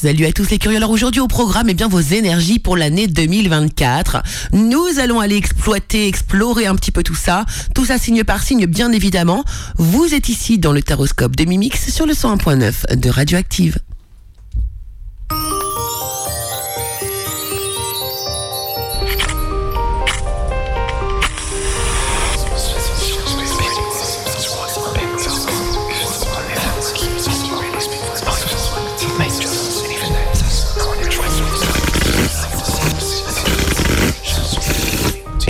Salut à tous les curieux. Alors aujourd'hui au programme, eh bien vos énergies pour l'année 2024. Nous allons aller exploiter, explorer un petit peu tout ça. Tout ça signe par signe, bien évidemment. Vous êtes ici dans le Taroscope de Mimix sur le 101.9 de Radioactive.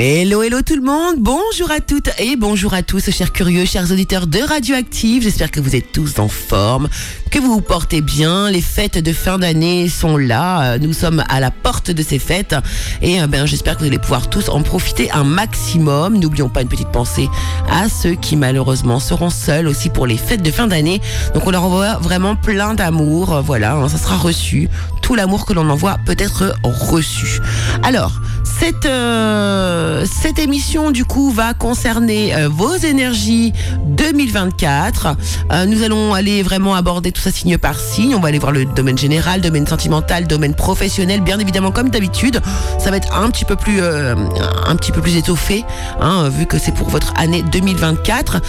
Hello, hello tout le monde. Bonjour à toutes et bonjour à tous, chers curieux, chers auditeurs de Radioactive. J'espère que vous êtes tous en forme, que vous vous portez bien. Les fêtes de fin d'année sont là. Nous sommes à la porte de ces fêtes et euh, ben, j'espère que vous allez pouvoir tous en profiter un maximum. N'oublions pas une petite pensée à ceux qui malheureusement seront seuls aussi pour les fêtes de fin d'année. Donc on leur envoie vraiment plein d'amour. Voilà, hein, ça sera reçu. Tout l'amour que l'on envoie peut être reçu. Alors, cette, euh, cette émission, du coup, va concerner euh, vos énergies 2024. Euh, nous allons aller vraiment aborder tout ça signe par signe. On va aller voir le domaine général, domaine sentimental, domaine professionnel, bien évidemment, comme d'habitude. Ça va être un petit peu plus, un petit peu plus étoffé, hein, vu que c'est pour votre année 2024.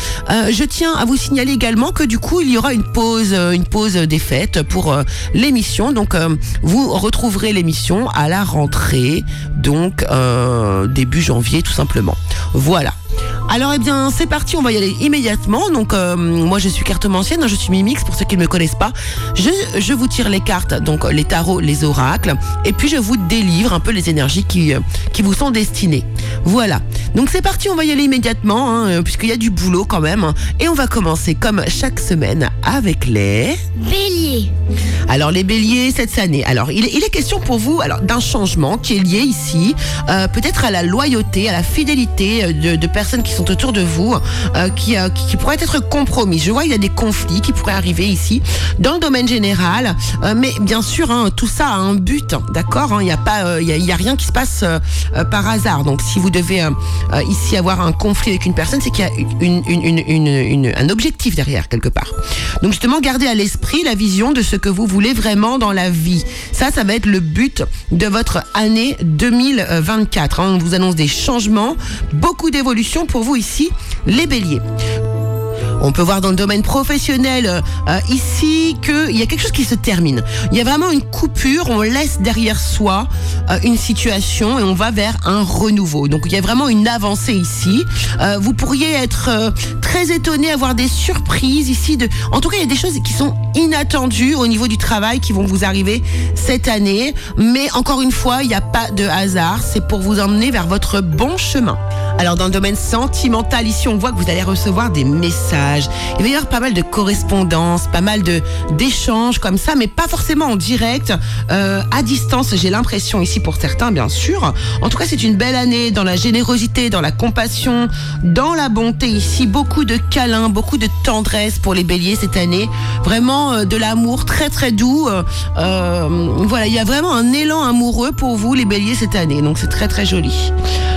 je tiens à vous signaler également que du coup, il y aura une pause, une pause des fêtes pour l'émission. Donc, vous retrouverez l'émission à la rentrée. Donc, euh, début janvier tout simplement. Voilà. Alors eh bien c'est parti, on va y aller immédiatement. Donc euh, moi je suis cartomancienne, hein, je suis Mimix pour ceux qui ne me connaissent pas. Je, vous tire les cartes, donc les tarots, les oracles, et puis je vous délivre un peu les énergies qui, euh, vous sont destinées. Voilà. Donc c'est parti, on va y aller immédiatement, hein, puisqu'il y a du boulot quand même. Et on va commencer comme chaque semaine avec les... Alors les béliers cette année. Alors il, est question pour vous alors d'un changement qui est lié ici, euh, peut-être à la loyauté, à la fidélité de, de personnes qui sont autour de vous euh, qui, euh, qui, pourraient être compromis. Je vois il y a des conflits qui pourraient arriver ici dans le domaine général, euh, mais bien sûr hein, tout ça a un but, d'accord hein. Il n'y a pas, il y a, rien qui se passe par hasard. Donc si vous devez ici avoir un conflit avec une personne, c'est qu'il y a un objectif derrière quelque part. Donc justement gardez à l'esprit la vision de ce que vous voulez vraiment dans la vie. Ça, ça va être le but de votre année 2024. Hein. On vous annonce des changements, beaucoup d'évolutions pour vous ici, les béliers. On peut voir dans le domaine professionnel euh, euh, ici qu'il y a quelque chose qui se termine. Il y a vraiment une coupure, on laisse derrière soi euh, une situation et on va vers un renouveau. Donc il y a vraiment une avancée ici. vous pourriez être très étonné, avoir des surprises ici. En tout cas, il y a des choses qui sont inattendues au niveau du travail qui vont vous arriver cette année. Mais encore une fois, il n'y a pas de hasard. C'est pour vous emmener vers votre bon chemin. Alors dans le domaine sentimental, ici on voit que vous allez recevoir des messages. Il va y avoir pas mal de correspondances, pas mal de d'échanges comme ça, mais pas forcément en direct, euh, à distance. J'ai l'impression ici pour certains, bien sûr. En tout cas, c'est une belle année dans la générosité, dans la compassion, dans la bonté. Ici, beaucoup de câlins, beaucoup de tendresse pour les Béliers cette année. Vraiment euh, de l'amour très très doux. Euh, voilà, il y a vraiment un élan amoureux pour vous les Béliers cette année. Donc c'est très très joli.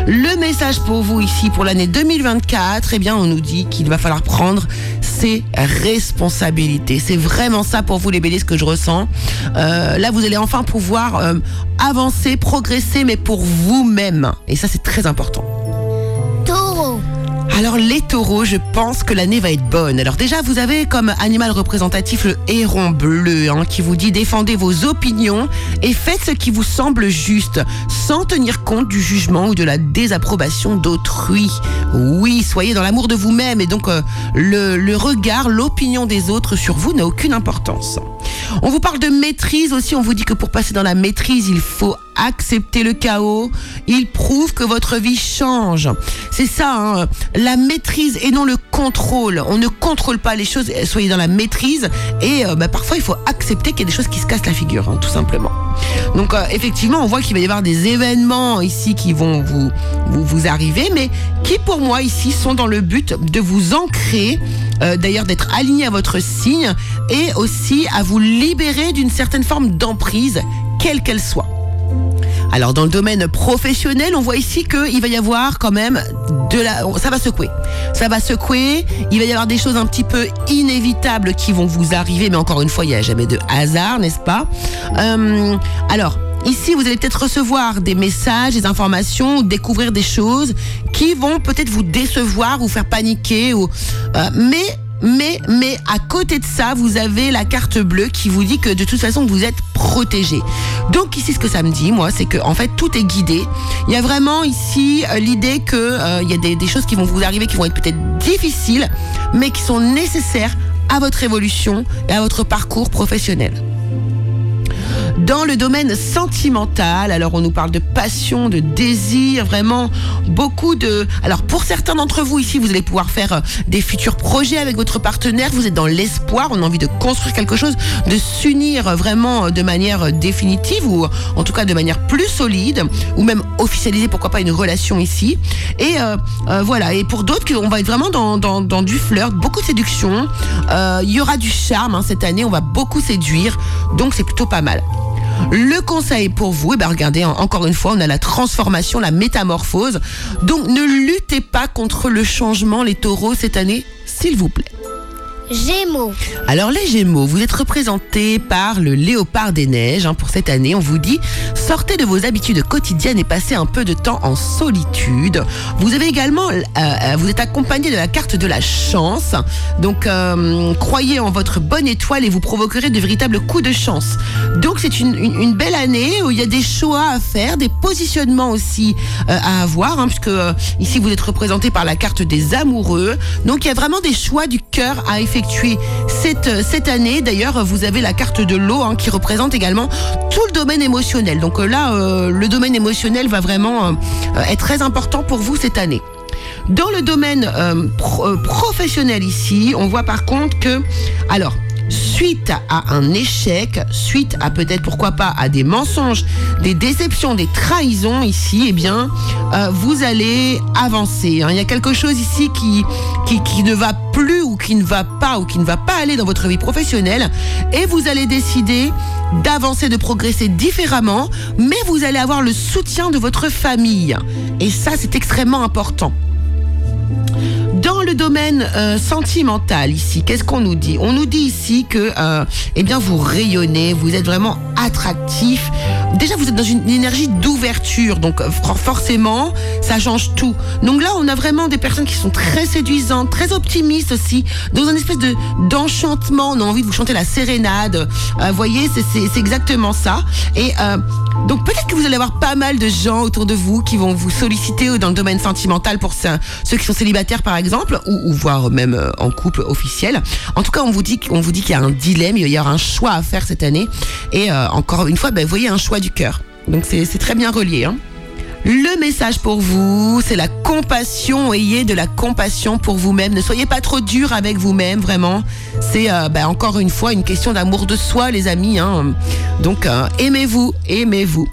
Le message pour vous ici pour l'année 2024, eh bien, on nous dit qu'il va falloir prendre ses responsabilités. C'est vraiment ça pour vous les béliers ce que je ressens. Euh, là, vous allez enfin pouvoir euh, avancer, progresser, mais pour vous-même. Et ça, c'est très important. Alors les taureaux, je pense que l'année va être bonne. Alors déjà, vous avez comme animal représentatif le héron bleu hein, qui vous dit défendez vos opinions et faites ce qui vous semble juste sans tenir compte du jugement ou de la désapprobation d'autrui. Oui, soyez dans l'amour de vous-même et donc euh, le, le regard, l'opinion des autres sur vous n'a aucune importance. On vous parle de maîtrise aussi, on vous dit que pour passer dans la maîtrise, il faut accepter le chaos. Il prouve que votre vie change. C'est ça, hein, la maîtrise et non le contrôle. On ne contrôle pas les choses, soyez dans la maîtrise. Et euh, bah, parfois, il faut accepter qu'il y a des choses qui se cassent la figure, hein, tout simplement. Donc euh, effectivement, on voit qu'il va y avoir des événements ici qui vont vous, vous, vous arriver, mais qui pour moi ici sont dans le but de vous ancrer, euh, d'ailleurs d'être aligné à votre signe et aussi à vous libérer d'une certaine forme d'emprise, quelle qu'elle soit. Alors dans le domaine professionnel, on voit ici qu'il va y avoir quand même de la, ça va secouer, ça va secouer. Il va y avoir des choses un petit peu inévitables qui vont vous arriver, mais encore une fois, il n'y a jamais de hasard, n'est-ce pas? Euh, Alors. Ici, vous allez peut-être recevoir des messages, des informations, découvrir des choses qui vont peut-être vous décevoir, vous faire paniquer. Ou, euh, mais mais, mais à côté de ça, vous avez la carte bleue qui vous dit que de toute façon, vous êtes protégé. Donc ici, ce que ça me dit, moi, c'est que en fait, tout est guidé. Il y a vraiment ici euh, l'idée que euh, il y a des, des choses qui vont vous arriver qui vont être peut-être difficiles, mais qui sont nécessaires à votre évolution et à votre parcours professionnel. Dans le domaine sentimental, alors on nous parle de passion, de désir, vraiment beaucoup de... Alors pour certains d'entre vous ici, vous allez pouvoir faire euh, des futurs projets avec votre partenaire, vous êtes dans l'espoir, on a envie de construire quelque chose, de s'unir vraiment de manière définitive ou en tout cas de manière plus solide ou même officialiser pourquoi pas une relation ici. Et euh, euh, voilà, et pour d'autres, on va être vraiment dans, du flirt, beaucoup de séduction, euh, il y aura du charme hein, cette année, on va beaucoup séduire, donc c'est plutôt pas mal. Le conseil pour vous, eh ben regardez, encore une fois, on a la transformation, la métamorphose. Donc ne luttez pas contre le changement, les taureaux, cette année, s'il vous plaît. Gémeaux. Alors les Gémeaux, vous êtes représentés par le léopard des neiges. hein, pour cette année, on vous dit, sortez de vos habitudes quotidiennes et passez un peu de temps en solitude. Vous avez également, euh, euh, vous êtes accompagné de la carte de la chance. Donc euh, croyez en votre bonne étoile et vous provoquerez de véritables coups de chance. Donc c'est une, belle année où il y a des choix à faire, des positionnements aussi à avoir, hein, puisque ici vous êtes représenté par la carte des amoureux. Donc il y a vraiment des choix du cœur à effectuer cette, euh, cette année. D'ailleurs, vous avez la carte de l'eau hein, qui représente également tout le domaine émotionnel. Donc euh, là, euh, le domaine émotionnel va vraiment être très important pour vous cette année. Dans le domaine pro- professionnel ici, on voit par contre que, alors, suite à un échec, suite à peut-être pourquoi pas à des mensonges, des déceptions, des trahisons ici, eh bien, euh, vous allez avancer. hein. Il y a quelque chose ici qui, qui, qui ne va plus ou qui ne va pas ou qui ne va pas aller dans votre vie professionnelle et vous allez décider d'avancer, de progresser différemment, mais vous allez avoir le soutien de votre famille. Et ça, c'est extrêmement important. Domaine euh, sentimental ici, qu'est-ce qu'on nous dit? On nous dit ici que, euh, eh bien, vous rayonnez, vous êtes vraiment attractif. Déjà, vous êtes dans une énergie d'ouverture, donc for- forcément, ça change tout. Donc là, on a vraiment des personnes qui sont très séduisantes, très optimistes aussi, dans une espèce de d'enchantement. On a envie de vous chanter la sérénade. Euh, Vous voyez, c'est- exactement ça. Et euh, donc peut-être que vous allez avoir pas mal de gens autour de vous qui vont vous solliciter dans le domaine sentimental pour ce- ceux qui sont célibataires par exemple, ou, ou voire même euh, en couple officiel. En tout cas, on vous dit, dit qu'il y a un dilemme, il y aura un choix à faire cette année. Et encore une fois, ben, vous voyez un choix cœur. Donc c'est c'est très bien relié. Hein. Le message pour vous, c'est la compassion. Ayez de la compassion pour vous-même. Ne soyez pas trop dur avec vous-même, vraiment. C'est euh, ben, encore une fois une question d'amour de soi, les amis. hein. Donc euh, aimez-vous, aimez-vous.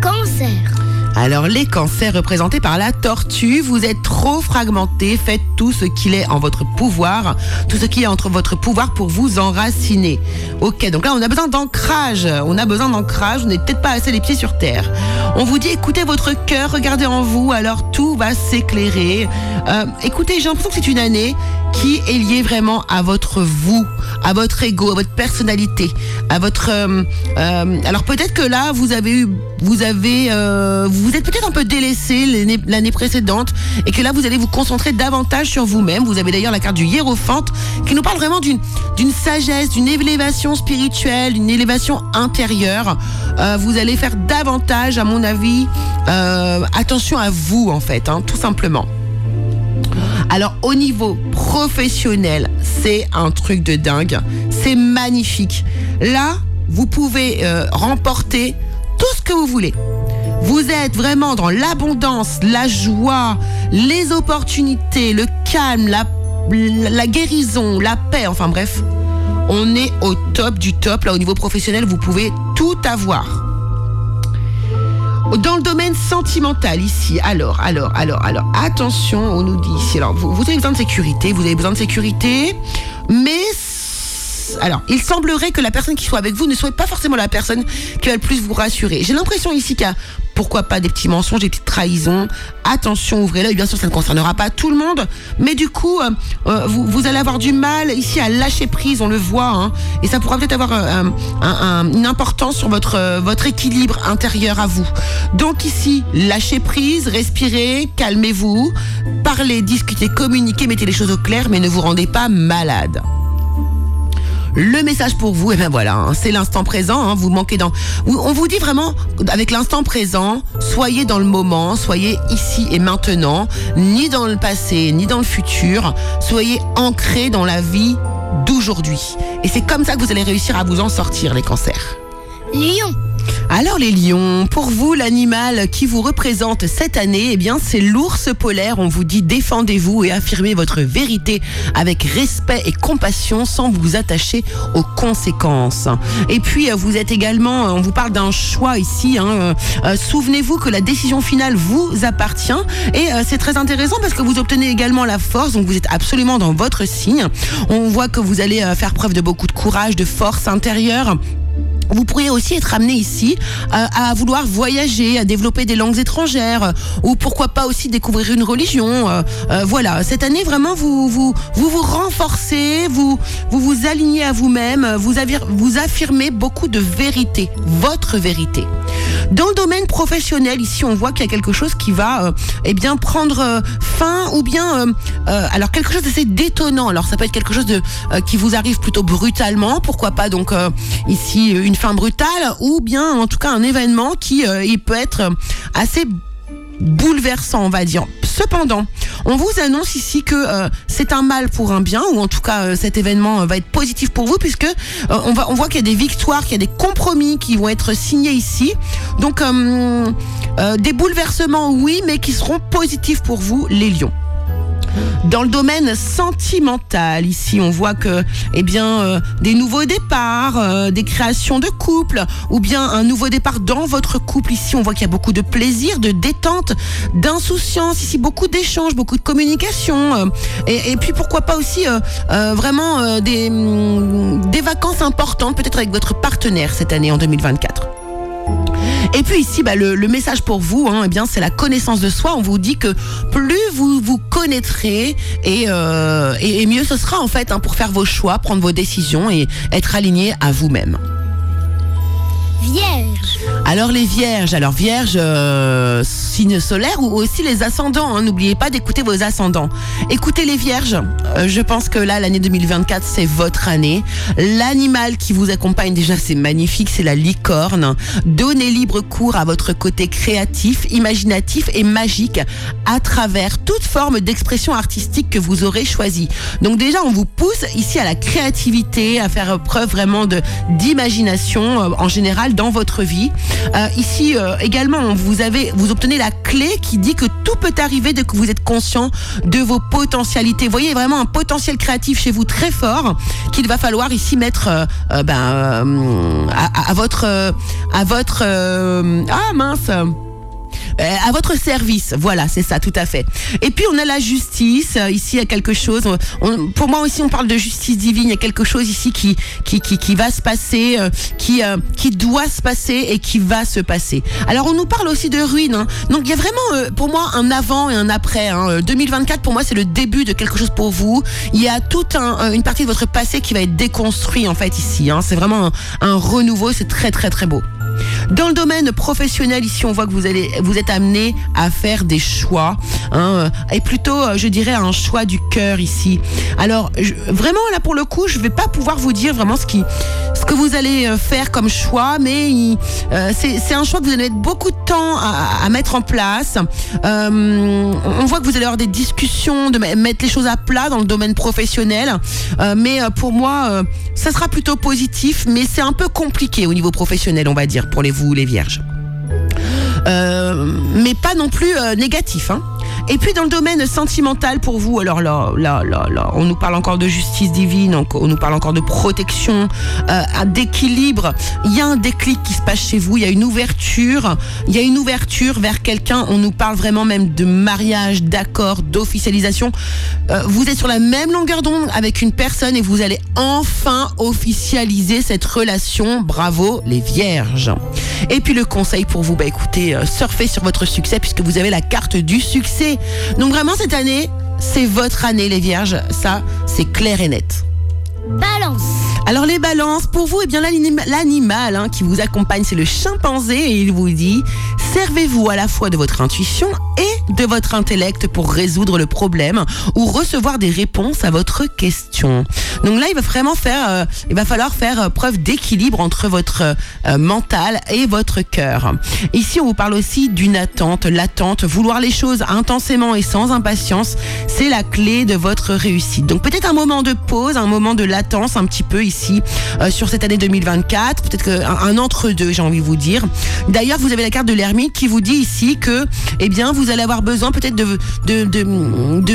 Cancer. Alors les cancers représentés par la tortue, vous êtes trop fragmentés, faites tout ce qu'il est en votre pouvoir, tout ce qui est entre votre pouvoir pour vous enraciner. Ok, donc là on a besoin d'ancrage, on a besoin d'ancrage, vous n'êtes peut-être pas assez les pieds sur terre. On vous dit écoutez votre cœur, regardez en vous, alors tout va s'éclairer. Euh, écoutez, j'ai l'impression que c'est une année qui est liée vraiment à votre vous, à votre ego, à votre personnalité, à votre. euh, euh, alors peut-être que là vous avez eu, vous avez, euh, vous êtes peut-être un peu délaissé l'année- précédente et que là vous allez vous concentrer davantage sur vous-même. Vous avez d'ailleurs la carte du hiérophante qui nous parle vraiment d'une d'une sagesse, d'une élévation spirituelle, d'une élévation intérieure. Euh, vous allez faire davantage, à mon avis, euh, attention à vous en fait, hein, tout simplement. Alors au niveau professionnel, c'est un truc de dingue. C'est magnifique. Là, vous pouvez euh, remporter tout ce que vous voulez. Vous êtes vraiment dans l'abondance, la joie, les opportunités, le calme, la, guérison, la paix, enfin bref. On est au top du top. Là, au niveau professionnel, vous pouvez tout avoir. Dans le domaine sentimental ici, alors, alors, alors, alors, attention, on nous dit ici, alors vous, vous avez besoin de sécurité, vous avez besoin de sécurité, mais alors, il semblerait que la personne qui soit avec vous ne soit pas forcément la personne qui va le plus vous rassurer. J'ai l'impression ici qu'il y a pourquoi pas des petits mensonges, des petites trahisons. Attention, ouvrez l'œil. Bien sûr, ça ne concernera pas tout le monde, mais du coup, euh, euh, vous, allez avoir du mal ici à lâcher prise. On le voit, hein, et ça pourra peut-être avoir euh, une importance sur votre équilibre intérieur à vous. Donc ici, lâchez prise, respirez, calmez-vous, parlez, discutez, communiquez, mettez les choses au clair, mais ne vous rendez pas malade. Le message pour vous, et ben voilà, hein, c'est l'instant présent. Hein, vous manquez dans. On vous dit vraiment, avec l'instant présent, soyez dans le moment, soyez ici et maintenant, ni dans le passé, ni dans le futur. Soyez ancrés dans la vie d'aujourd'hui. Et c'est comme ça que vous allez réussir à vous en sortir, les cancers. Lion. Alors les lions, pour vous, l'animal qui vous représente cette année, eh bien c'est l'ours polaire. On vous dit défendez-vous et affirmez votre vérité avec respect et compassion sans vous attacher aux conséquences. Et puis euh, vous êtes également, euh, on vous parle d'un choix ici. Hein, euh, Souvenez-vous que la décision finale vous appartient et c'est très intéressant parce que vous obtenez également la force. Donc vous êtes absolument dans votre signe. On voit que vous allez faire preuve de beaucoup de courage, de force intérieure. Vous pourriez aussi être amené ici euh, à vouloir voyager, à développer des langues étrangères, euh, ou pourquoi pas aussi découvrir une religion. Euh, voilà, cette année vraiment vous vous vous, renforcez, vous vous vous alignez à vous-même, vous, vous affirmez beaucoup de vérité, votre vérité. Dans le domaine professionnel, ici, on voit qu'il y a quelque chose qui va, eh bien, prendre fin, ou bien, alors quelque chose d'assez détonnant. Alors, ça peut être quelque chose de qui vous arrive plutôt brutalement. Pourquoi pas donc ici une fin brutale ou bien en tout cas un événement qui euh, il peut être assez bouleversant, on va dire. Cependant, on vous annonce ici que euh, c'est un mal pour un bien, ou en tout cas euh, cet événement va être positif pour vous, puisque on, va, on voit qu'il y a des victoires, qu'il y a des compromis qui vont être signés ici. Donc des bouleversements, oui, mais qui seront positifs pour vous, les lions. Dans le domaine sentimental, ici, on voit que, eh bien, euh, des nouveaux départs, euh, des créations de couple, ou bien un nouveau départ dans votre couple. Ici, on voit qu'il y a beaucoup de plaisir, de détente, d'insouciance. Ici, beaucoup d'échanges, beaucoup de communication. Euh, et, puis, pourquoi pas aussi vraiment des, mm, des vacances importantes, peut-être avec votre partenaire cette année en 2024. Et puis ici, bah, le, message pour vous, hein, eh bien, c'est la connaissance de soi. On vous dit que plus vous vous connaîtrez et, euh, mieux ce sera en fait hein, pour faire vos choix, prendre vos décisions et être aligné à vous-même. Vierge. Alors les vierges, alors vierge, euh, signe solaire ou aussi les ascendants. Hein. N'oubliez pas d'écouter vos ascendants. Écoutez les vierges. Euh, je pense que là, l'année 2024, c'est votre année. L'animal qui vous accompagne déjà, c'est magnifique, c'est la licorne. Donnez libre cours à votre côté créatif, imaginatif et magique à travers toute forme d'expression artistique que vous aurez choisi. Donc déjà, on vous pousse ici à la créativité, à faire preuve vraiment d'imagination euh, en général dans votre vie. Euh, ici euh, également, vous avez, vous obtenez la clé qui dit que tout peut arriver dès que vous êtes conscient de vos potentialités. Vous voyez vraiment un potentiel créatif chez vous très fort qu'il va falloir ici mettre euh, ben, à, à, votre à votre ah mince euh, à votre service. Voilà, c'est ça, tout à fait. Et puis on a la justice. Euh, ici, il y a quelque chose. pour moi aussi, on parle de justice divine. Il y a quelque chose ici qui qui qui, qui va se passer, euh, qui qui doit se passer et qui va se passer. Alors on nous parle aussi de ruine. Hein. Donc il y a vraiment pour moi un avant et un après. Hein. 2024 pour moi c'est le début de quelque chose pour vous. Il y a toute un, une partie de votre passé qui va être déconstruit en fait ici. Hein. C'est vraiment un, un renouveau. C'est très très très beau. Dans le domaine professionnel, ici, on voit que vous allez, vous êtes amené à faire des choix, hein, et plutôt, euh, je dirais, un choix du cœur ici. Alors, vraiment, là, pour le coup, je vais pas pouvoir vous dire vraiment ce que vous allez euh, faire comme choix, mais euh, c'est un choix que vous allez mettre beaucoup de temps à, mettre en place. on voit que vous allez avoir des discussions, de mettre les choses à plat dans le domaine professionnel, mais pour moi, ça sera plutôt positif, mais c'est un peu compliqué au niveau professionnel, on va dire pour les vous, les vierges. Euh, mais pas non plus euh, négatif. Hein. Et puis dans le domaine sentimental pour vous, alors là, là, là, là, on nous parle encore de justice divine, on nous parle encore de protection, euh, d'équilibre. Il y a un déclic qui se passe chez vous, il y a une ouverture, il y a une ouverture vers quelqu'un. On nous parle vraiment même de mariage, d'accord, d'officialisation. Euh, vous êtes sur la même longueur d'onde avec une personne et vous allez enfin officialiser cette relation. Bravo les vierges. Et puis le conseil pour vous, bah écoutez, euh, surfez sur votre succès puisque vous avez la carte du succès. Donc vraiment cette année, c'est votre année les vierges, ça c'est clair et net. Balance. Alors les balances, pour vous, eh bien l'animal hein, qui vous accompagne, c'est le chimpanzé et il vous dit servez-vous à la fois de votre intuition et de votre intellect pour résoudre le problème ou recevoir des réponses à votre question. Donc là, il va vraiment faire, euh, il va falloir faire euh, preuve d'équilibre entre votre euh, mental et votre cœur. Ici, on vous parle aussi d'une attente, l'attente, vouloir les choses intensément et sans impatience, c'est la clé de votre réussite. Donc peut-être un moment de pause, un moment de latence un petit peu ici sur cette année 2024, peut-être un, entre-deux, j'ai envie de vous dire. D'ailleurs, vous avez la carte de l'ermite qui vous dit ici que, eh bien, vous allez avoir besoin peut-être de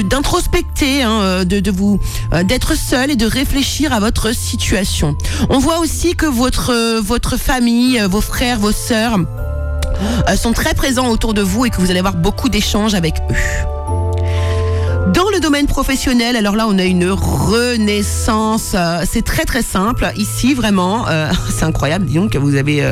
d'introspecter, de, hein, de, de, vous d'être seul et de réfléchir à votre situation. On voit aussi que votre, votre famille, vos frères, vos sœurs euh, sont très présents autour de vous et que vous allez avoir beaucoup d'échanges avec eux. Dans le domaine professionnel, alors là, on a une renaissance. Euh, c'est très très simple. Ici, vraiment, euh, c'est incroyable. Disons que vous avez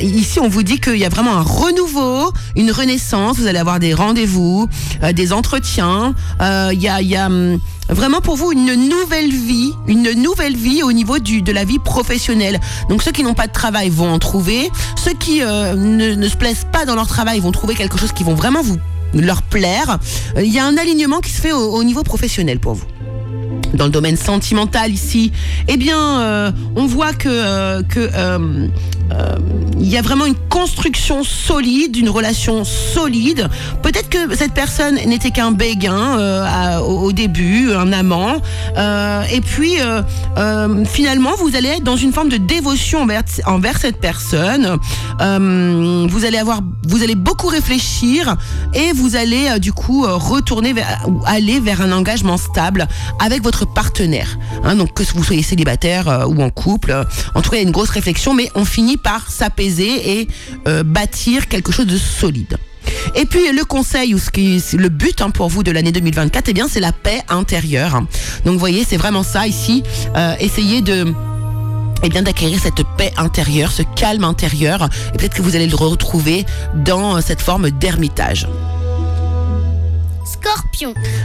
ici, on vous dit qu'il y a vraiment un renouveau, une renaissance. Vous allez avoir des rendez-vous, des entretiens. Il y a, y a hum, vraiment pour vous une nouvelle vie, une nouvelle vie au niveau du, de la vie professionnelle. Donc ceux qui n'ont pas de travail vont en trouver, ceux qui euh, ne, se plaisent pas dans leur travail vont trouver quelque chose qui vont vraiment vous leur plaire. Euh, il y a un alignement qui se fait au, au niveau professionnel pour vous dans le domaine sentimental ici, eh bien, euh, on voit que, que il y a vraiment une construction solide, une relation solide. Peut-être que cette personne n'était qu'un béguin au, début, un amant, et puis finalement, vous allez être dans une forme de dévotion envers, cette personne. vous allez avoir, vous allez beaucoup réfléchir et vous allez du coup retourner vers, aller vers un engagement stable avec votre partenaire. Hein, donc que vous soyez célibataire euh, ou en couple, euh, en tout cas il y a une grosse réflexion, mais on finit par s'apaiser et euh, bâtir quelque chose de solide. Et puis le conseil ou ce qui le but hein, pour vous de l'année 2024, eh bien c'est la paix intérieure. Donc vous voyez, c'est vraiment ça ici. essayez de eh bien d'acquérir cette paix intérieure, ce calme intérieur, et peut-être que vous allez le retrouver dans cette forme d'ermitage. Scorpion.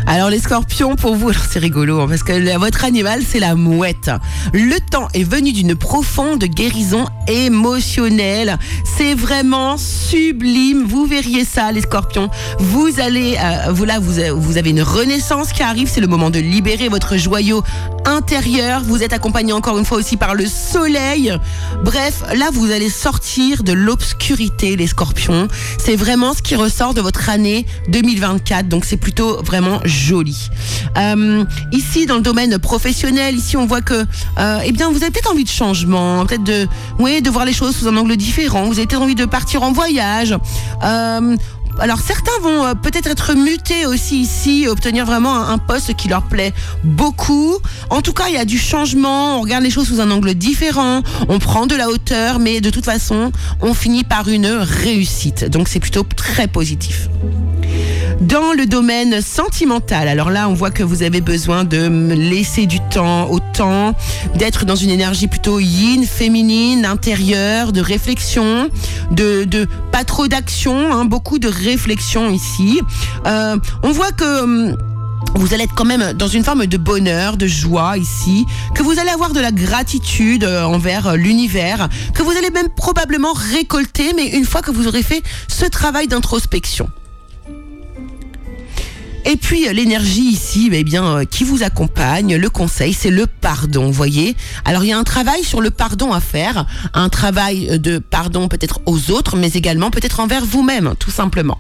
Alors les scorpions, pour vous, c'est rigolo, hein, parce que votre animal, c'est la mouette. Le temps est venu d'une profonde guérison émotionnelle. C'est vraiment sublime. Vous verriez ça, les scorpions. Vous allez, euh, vous là, vous, vous avez une renaissance qui arrive. C'est le moment de libérer votre joyau intérieur. Vous êtes accompagné encore une fois aussi par le soleil. Bref, là, vous allez sortir de l'obscurité, les scorpions. C'est vraiment ce qui ressort de votre année 2024. Donc c'est plutôt vraiment joli. Euh, ici, dans le domaine professionnel, ici, on voit que, euh, eh bien, vous avez peut-être envie de changement, peut-être de, oui, de voir les choses sous un angle différent. Vous avez peut-être envie de partir en voyage. Euh, alors certains vont peut-être être mutés aussi ici, obtenir vraiment un, poste qui leur plaît beaucoup. En tout cas, il y a du changement, on regarde les choses sous un angle différent, on prend de la hauteur, mais de toute façon, on finit par une réussite. Donc c'est plutôt très positif. Dans le domaine sentimental, alors là, on voit que vous avez besoin de laisser du temps au temps, d'être dans une énergie plutôt yin, féminine, intérieure, de réflexion, de, de pas trop d'action, hein, beaucoup de réflexion ici. Euh, on voit que vous allez être quand même dans une forme de bonheur, de joie ici, que vous allez avoir de la gratitude euh, envers euh, l'univers, que vous allez même probablement récolter, mais une fois que vous aurez fait ce travail d'introspection. Et puis euh, l'énergie ici, eh bien, euh, qui vous accompagne, le conseil, c'est le pardon, vous voyez. Alors il y a un travail sur le pardon à faire, un travail de pardon peut-être aux autres, mais également peut-être envers vous-même, tout simplement.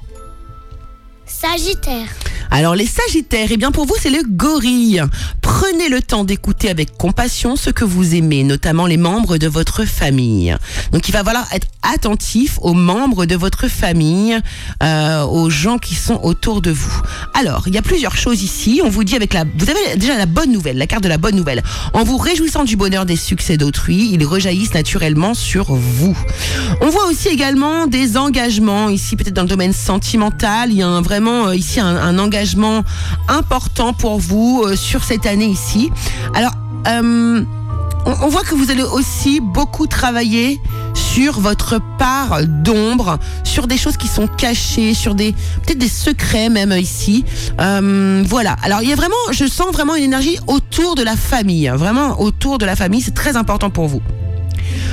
Sagittaire. Alors les Sagittaires, eh bien pour vous c'est le gorille. Prenez le temps d'écouter avec compassion ce que vous aimez, notamment les membres de votre famille. Donc il va falloir être attentif aux membres de votre famille, euh, aux gens qui sont autour de vous. Alors, il y a plusieurs choses ici. On vous dit avec la... Vous avez déjà la bonne nouvelle, la carte de la bonne nouvelle. En vous réjouissant du bonheur des succès d'autrui, ils rejaillissent naturellement sur vous. On voit aussi également des engagements ici, peut-être dans le domaine sentimental. Il y a vraiment euh, ici un, un engagement important pour vous euh, sur cette année ici. Alors, euh, on, voit que vous allez aussi beaucoup travailler sur votre part d'ombre, sur des choses qui sont cachées, sur des peut-être des secrets même ici. Euh, voilà. Alors il y a vraiment, je sens vraiment une énergie autour de la famille, vraiment autour de la famille. C'est très important pour vous.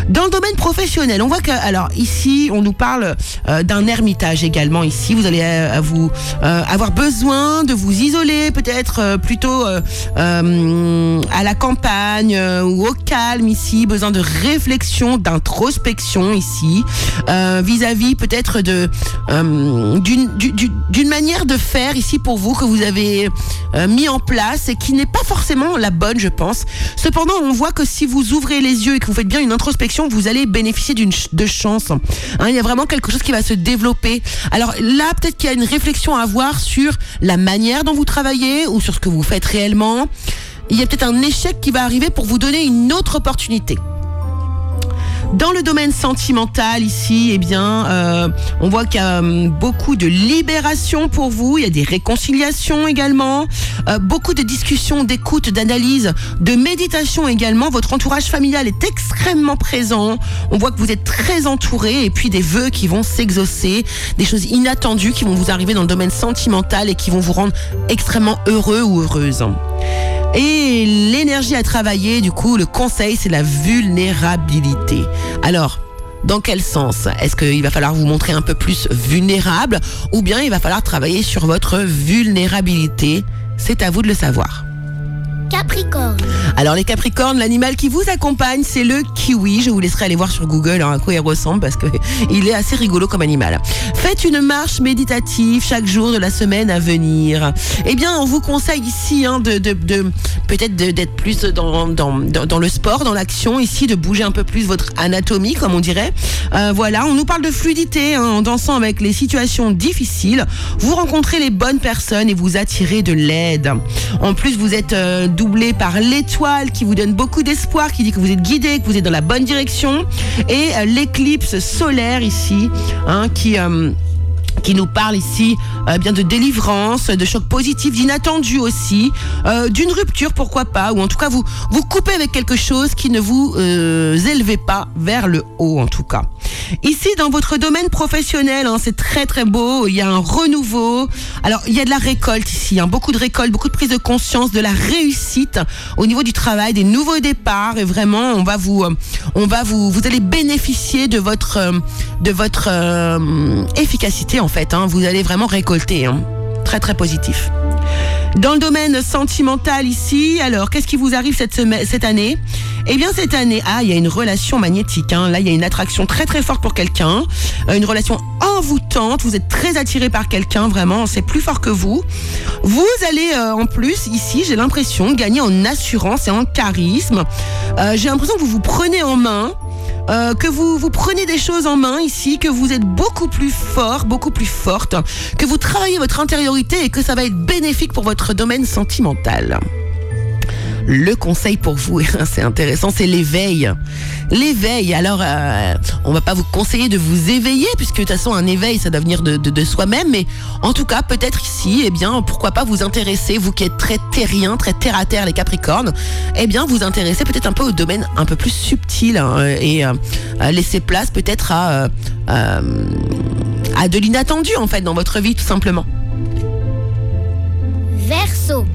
Dans le domaine professionnel, on voit que, alors ici, on nous parle euh, d'un ermitage également. Ici, vous allez euh, vous euh, avoir besoin de vous isoler, peut-être euh, plutôt euh, euh, à la campagne ou au calme ici. Besoin de réflexion, d'introspection ici, vis-à-vis peut-être de d'une d'une- manière de faire ici pour vous que vous avez mis en place et qui n'est pas forcément la bonne, je pense. Cependant, on voit que si vous ouvrez les yeux et que vous faites bien une introspection, vous allez bénéficier d'une de chance. Hein, il y a vraiment quelque chose qui va se développer. Alors là, peut-être qu'il y a une réflexion à avoir sur la manière dont vous travaillez ou sur ce que vous faites réellement. Il y a peut-être un échec qui va arriver pour vous donner une autre opportunité. Dans le domaine sentimental ici, eh bien, euh, on voit qu'il y a hum, beaucoup de libération pour vous. Il y a des réconciliations également, euh, beaucoup de discussions, d'écoute, d'analyse, de méditation également. Votre entourage familial est extrêmement présent. On voit que vous êtes très entouré et puis des vœux qui vont s'exaucer, des choses inattendues qui vont vous arriver dans le domaine sentimental et qui vont vous rendre extrêmement heureux ou heureuse. Et l'énergie à travailler, du coup, le conseil, c'est la vulnérabilité. Alors, dans quel sens? Est-ce qu'il va falloir vous montrer un peu plus vulnérable ou bien il va falloir travailler sur votre vulnérabilité? C'est à vous de le savoir. Capricorne. Alors les Capricornes, l'animal qui vous accompagne, c'est le kiwi. Je vous laisserai aller voir sur Google hein, à quoi il ressemble parce que il est assez rigolo comme animal. Faites une marche méditative chaque jour de la semaine à venir. Eh bien, on vous conseille ici hein, de, de, de peut-être d'être plus dans, dans, dans, dans le sport, dans l'action ici, de bouger un peu plus votre anatomie, comme on dirait. Euh, voilà, on nous parle de fluidité hein, en dansant avec les situations difficiles. Vous rencontrez les bonnes personnes et vous attirez de l'aide. En plus, vous êtes euh, doublé par l'étoile qui vous donne beaucoup d'espoir, qui dit que vous êtes guidé, que vous êtes dans la bonne direction. Et euh, l'éclipse solaire ici, hein, qui... euh, qui nous parle ici euh, bien de délivrance, de choc positif, d'inattendu aussi, euh, d'une rupture pourquoi pas, ou en tout cas vous vous coupez avec quelque chose qui ne vous euh, élevez pas vers le haut en tout cas. Ici dans votre domaine professionnel, hein, c'est très très beau, il y a un renouveau. Alors il y a de la récolte ici, hein, beaucoup de récolte, beaucoup de prise de conscience, de la réussite au niveau du travail, des nouveaux départs et vraiment on va vous, euh, on va vous, vous allez bénéficier de votre, euh, de votre euh, efficacité en fait. hein. Vous allez vraiment récolter, hein. très très positif. Dans le domaine sentimental ici, alors qu'est-ce qui vous arrive cette, semaine, cette année? Eh bien cette année, ah, il y a une relation magnétique. hein. Là, il y a une attraction très très forte pour quelqu'un, euh, une relation envoûtante. Vous êtes très attiré par quelqu'un, vraiment, c'est plus fort que vous. Vous allez euh, en plus ici, j'ai l'impression, gagner en assurance et en charisme. Euh, j'ai l'impression que vous vous prenez en main. Euh, que vous, vous prenez des choses en main ici, que vous êtes beaucoup plus fort, beaucoup plus forte, que vous travaillez votre intériorité et que ça va être bénéfique pour votre domaine sentimental. Le conseil pour vous, c'est intéressant, c'est l'éveil. L'éveil, alors euh, on va pas vous conseiller de vous éveiller, puisque de toute façon un éveil, ça doit venir de, soi-même, mais en tout cas, peut-être ici, eh bien, pourquoi pas vous intéresser, vous qui êtes très terrien, très terre-à-terre, les Capricornes, eh bien, vous intéresser peut-être un peu au domaine un peu plus subtil, hein, et euh, laisser place peut-être à, euh, euh, à de l'inattendu, en fait, dans votre vie, tout simplement. Verseau.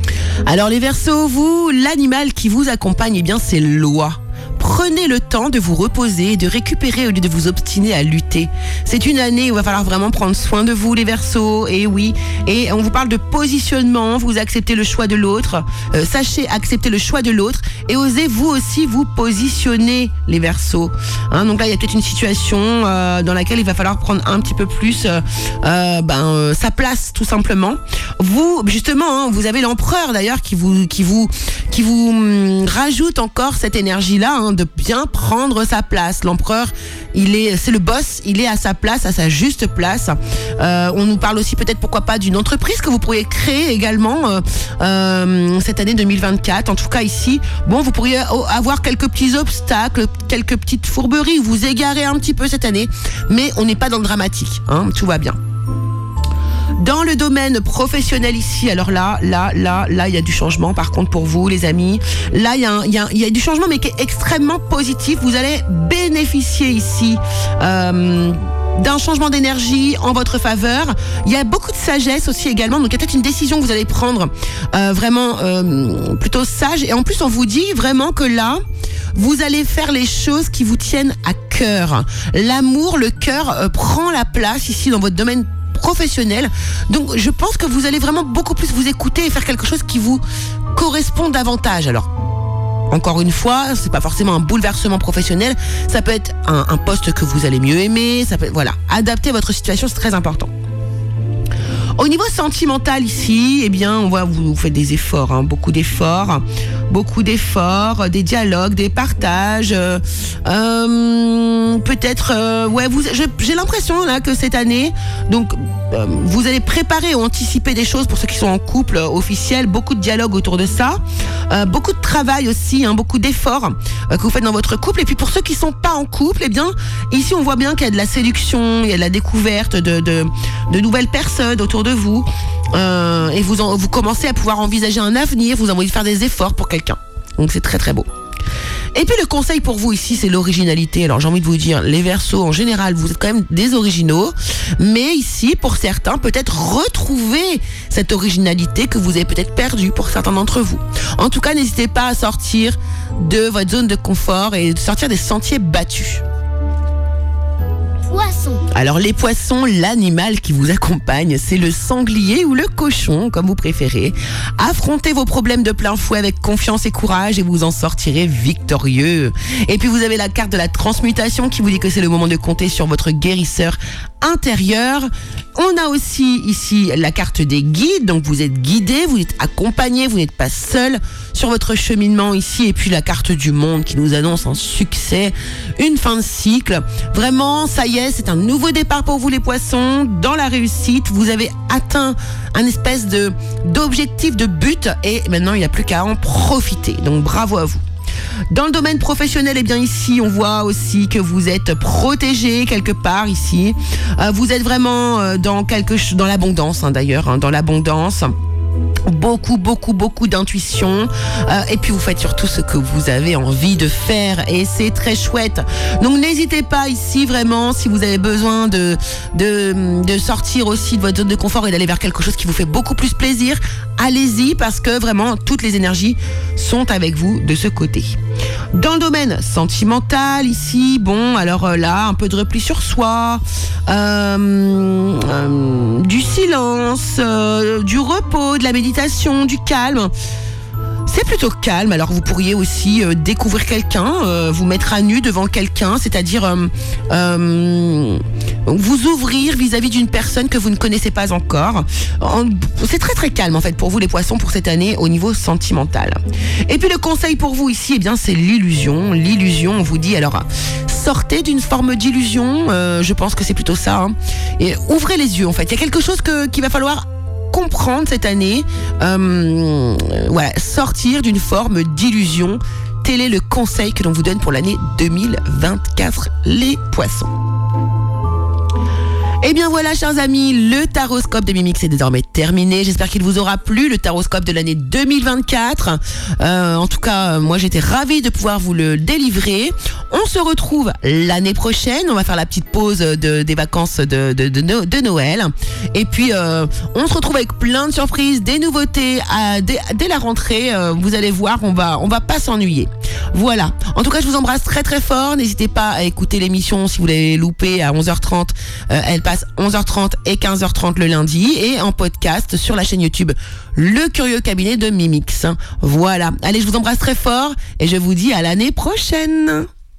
Alors les Verseaux, vous, l'animal qui vous accompagne, eh bien c'est l'oie. Prenez le temps de vous reposer et de récupérer au lieu de vous obstiner à lutter. C'est une année où il va falloir vraiment prendre soin de vous, les Verseaux. Et oui, et on vous parle de positionnement. Vous acceptez le choix de l'autre. Euh, sachez accepter le choix de l'autre et osez vous aussi vous positionner, les Verseaux. Hein, donc là, il y a peut-être une situation euh, dans laquelle il va falloir prendre un petit peu plus euh, ben, sa place, tout simplement. Vous, justement, hein, vous avez l'empereur d'ailleurs qui vous, qui vous, qui vous hum, rajoute encore cette énergie-là hein, de bien prendre sa place. L'empereur, il est, c'est le boss, il est à sa place, à sa juste place. Euh, on nous parle aussi peut-être pourquoi pas d'une entreprise que vous pourriez créer également euh, euh, cette année 2024. En tout cas ici, bon, vous pourriez avoir quelques petits obstacles, quelques petites fourberies, vous égarez un petit peu cette année, mais on n'est pas dans le dramatique. Hein, tout va bien. Dans le domaine professionnel ici, alors là, là, là, là, il y a du changement. Par contre, pour vous, les amis, là, il y a, y, a, y a, du changement, mais qui est extrêmement positif. Vous allez bénéficier ici. Euh, d'un changement d'énergie en votre faveur. Il y a beaucoup de sagesse aussi également. Donc il y a peut-être une décision que vous allez prendre euh, vraiment euh, plutôt sage. Et en plus, on vous dit vraiment que là, vous allez faire les choses qui vous tiennent à cœur. L'amour, le cœur euh, prend la place ici dans votre domaine professionnel. Donc je pense que vous allez vraiment beaucoup plus vous écouter et faire quelque chose qui vous correspond davantage. Alors encore une fois, c'est pas forcément un bouleversement professionnel, ça peut être un, poste que vous allez mieux aimer, ça peut voilà, adapter votre situation, c'est très important. Au niveau sentimental ici, eh bien, on voit vous, vous faites des efforts, hein, beaucoup d'efforts, beaucoup d'efforts, des dialogues, des partages. Euh, euh, Peut-être, euh, ouais, j'ai l'impression là que cette année, donc, euh, vous allez préparer ou anticiper des choses pour ceux qui sont en couple officiel, beaucoup de dialogues autour de ça, beaucoup de travail aussi, hein, beaucoup d'efforts que vous faites dans votre couple. Et puis pour ceux qui sont pas en couple, eh bien, ici on voit bien qu'il y a de la séduction, il y a de la découverte de, de, de nouvelles personnes autour de de vous euh, et vous, en, vous commencez à pouvoir envisager un avenir, vous envoyez faire des efforts pour quelqu'un. Donc c'est très très beau. Et puis le conseil pour vous ici, c'est l'originalité. Alors j'ai envie de vous dire, les versos en général, vous êtes quand même des originaux, mais ici, pour certains, peut-être retrouver cette originalité que vous avez peut-être perdue pour certains d'entre vous. En tout cas, n'hésitez pas à sortir de votre zone de confort et de sortir des sentiers battus. Alors les poissons, l'animal qui vous accompagne, c'est le sanglier ou le cochon, comme vous préférez. Affrontez vos problèmes de plein fouet avec confiance et courage et vous en sortirez victorieux. Et puis vous avez la carte de la transmutation qui vous dit que c'est le moment de compter sur votre guérisseur intérieur. On a aussi ici la carte des guides, donc vous êtes guidé, vous êtes accompagné, vous n'êtes pas seul sur votre cheminement ici. Et puis la carte du monde qui nous annonce un succès, une fin de cycle. Vraiment, ça y est, c'est un nouveau départ pour vous les poissons, dans la réussite. Vous avez atteint un espèce de d'objectif, de but, et maintenant il n'y a plus qu'à en profiter. Donc bravo à vous. Dans le domaine professionnel, eh bien ici, on voit aussi que vous êtes protégé quelque part ici. Euh, vous êtes vraiment euh, dans quelque dans l'abondance hein, d'ailleurs, hein, dans l'abondance beaucoup, beaucoup, beaucoup d'intuition. Euh, et puis vous faites surtout ce que vous avez envie de faire. Et c'est très chouette. Donc n'hésitez pas ici vraiment, si vous avez besoin de, de, sortir aussi de votre zone de confort et d'aller vers quelque chose qui vous fait beaucoup plus plaisir, allez-y parce que vraiment toutes les énergies sont avec vous de ce côté. Dans le domaine sentimental, ici, bon, alors euh, là, un peu de repli sur soi, euh, du silence, du repos, de la méditation, du calme. C'est plutôt calme, alors vous pourriez aussi euh, découvrir quelqu'un, euh, vous mettre à nu devant quelqu'un, c'est-à-dire euh, vous ouvrir vis-à-vis d'une personne que vous ne connaissez pas encore. C'est très très calme en fait pour vous les poissons pour cette année au niveau sentimental. Et puis le conseil pour vous ici, eh bien c'est l'illusion. L'illusion, on vous dit alors sortez d'une forme d'illusion, je pense que c'est plutôt ça. Hein, et ouvrez les yeux en fait. Il y a quelque chose que qu'il va falloir comprendre cette année, euh, sortir d'une forme d'illusion. Tel est le conseil que l'on vous donne pour l'année 2024, les poissons. Eh bien voilà, chers amis, le taroscope de Mimix est désormais terminé. J'espère qu'il vous aura plu, le taroscope de l'année 2024. Euh, en tout cas, moi j'étais ravie de pouvoir vous le délivrer. On se retrouve l'année prochaine. On va faire la petite pause de, des vacances de, Noël. Et puis, euh, on se retrouve avec plein de surprises, des nouveautés dès, la rentrée. Euh, vous allez voir, on va, on va pas s'ennuyer. Voilà. En tout cas, je vous embrasse très très fort. N'hésitez pas à écouter l'émission si vous l'avez loupé à 11h30. Euh, elle passe 11h30 et 15h30 le lundi et en podcast sur la chaîne YouTube Le Curieux Cabinet de Mimix. Voilà. Allez, je vous embrasse très fort et je vous dis à l'année prochaine.